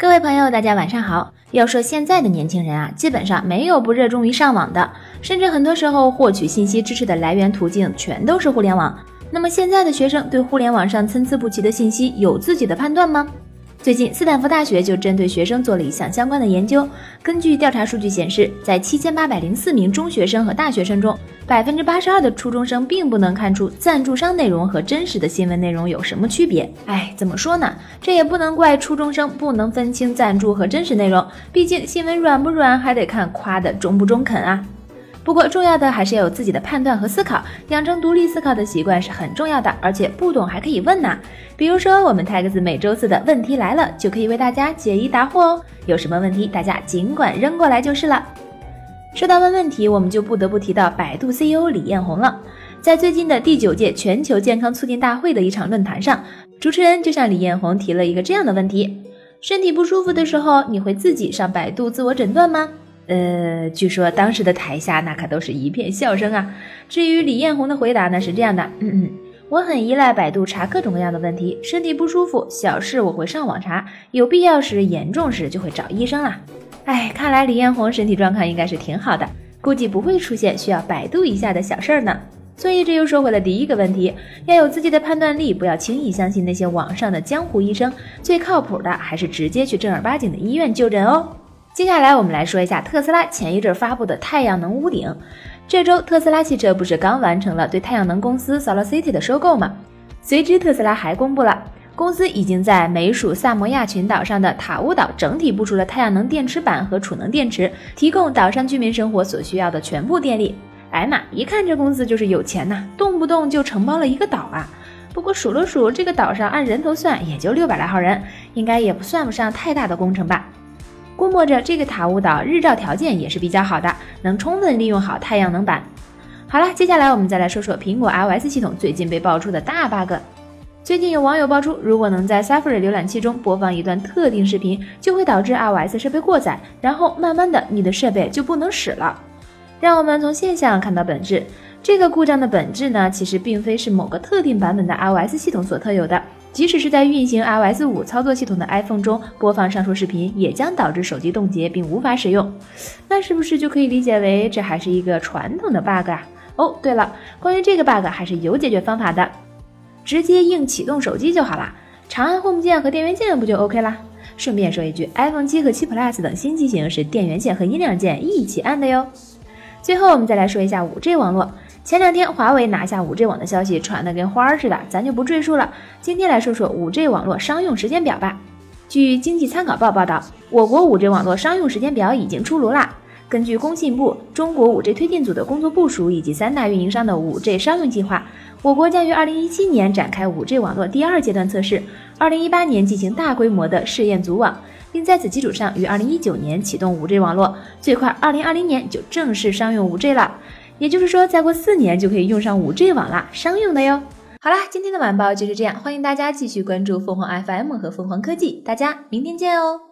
各位朋友，大家晚上好。要说现在的年轻人啊，基本上没有不热衷于上网的，甚至很多时候获取信息知识的来源途径全都是互联网。那么现在的学生对互联网上参差不齐的信息有自己的判断吗？最近，斯坦福大学就针对学生做了一项相关的研究。根据调查数据显示，在七千八百零四名中学生和大学生中，百分之八十二的初中生并不能看出赞助商内容和真实的新闻内容有什么区别。哎，怎么说呢？这也不能怪初中生不能分清赞助和真实内容，毕竟新闻软不软还得看夸的中不中肯啊。不过，重要的还是要有自己的判断和思考，养成独立思考的习惯是很重要的。而且不懂还可以问呐，比如说我们 Tags 每周四的问题来了，就可以为大家解疑答惑哦。有什么问题，大家尽管扔过来就是了。说到问问题，我们就不得不提到百度 CEO 李彦宏了。在最近的第九届全球健康促进大会的一场论坛上，主持人就向李彦宏提了一个这样的问题：身体不舒服的时候，你会自己上百度自我诊断吗？呃，据说当时的台下那可都是一片笑声啊。至于李彦宏的回答呢，是这样的：嗯嗯，我很依赖百度查各种各样的问题，身体不舒服小事我会上网查，有必要时严重时就会找医生啦。哎，看来李彦宏身体状况应该是挺好的，估计不会出现需要百度一下的小事儿呢。所以这又说回了第一个问题，要有自己的判断力，不要轻易相信那些网上的江湖医生，最靠谱的还是直接去正儿八经的医院就诊哦。接下来我们来说一下特斯拉前一阵发布的太阳能屋顶。这周特斯拉汽车不是刚完成了对太阳能公司 SolarCity 的收购吗？随之特斯拉还公布了，公司已经在美属萨摩亚群岛上的塔乌岛整体部署了太阳能电池板和储能电池，提供岛上居民生活所需要的全部电力。哎妈，一看这公司就是有钱呐，动不动就承包了一个岛啊！不过数了数，这个岛上按人头算也就六百来号人，应该也不算不上太大的工程吧。估摸着这个塔乌岛日照条件也是比较好的，能充分利用好太阳能板。好了，接下来我们再来说说苹果 iOS 系统最近被爆出的大 bug。最近有网友爆出，如果能在 Safari 浏览器中播放一段特定视频，就会导致 iOS 设备过载，然后慢慢的你的设备就不能使了。让我们从现象看到本质。这个故障的本质呢，其实并非是某个特定版本的 iOS 系统所特有的。即使是在运行 iOS 五操作系统的 iPhone 中播放上述视频，也将导致手机冻结并无法使用。那是不是就可以理解为这还是一个传统的 bug 啊？哦，对了，关于这个 bug 还是有解决方法的，直接硬启动手机就好啦，长按 Home 键和电源键不就 OK 啦？顺便说一句，iPhone 七和七 Plus 等新机型是电源键和音量键一起按的哟。最后，我们再来说一下 5G 网络。前两天华为拿下 5G 网的消息传得跟花儿似的，咱就不赘述了。今天来说说 5G 网络商用时间表吧。据经济参考报报道，我国 5G 网络商用时间表已经出炉啦。根据工信部中国 5G 推进组的工作部署以及三大运营商的 5G 商用计划，我国将于2017年展开 5G 网络第二阶段测试，2018年进行大规模的试验组网，并在此基础上于2019年启动 5G 网络，最快2020年就正式商用 5G 了。也就是说，再过四年就可以用上 5G 网啦，商用的哟。好啦，今天的晚报就是这样，欢迎大家继续关注凤凰 FM 和凤凰科技，大家明天见哦。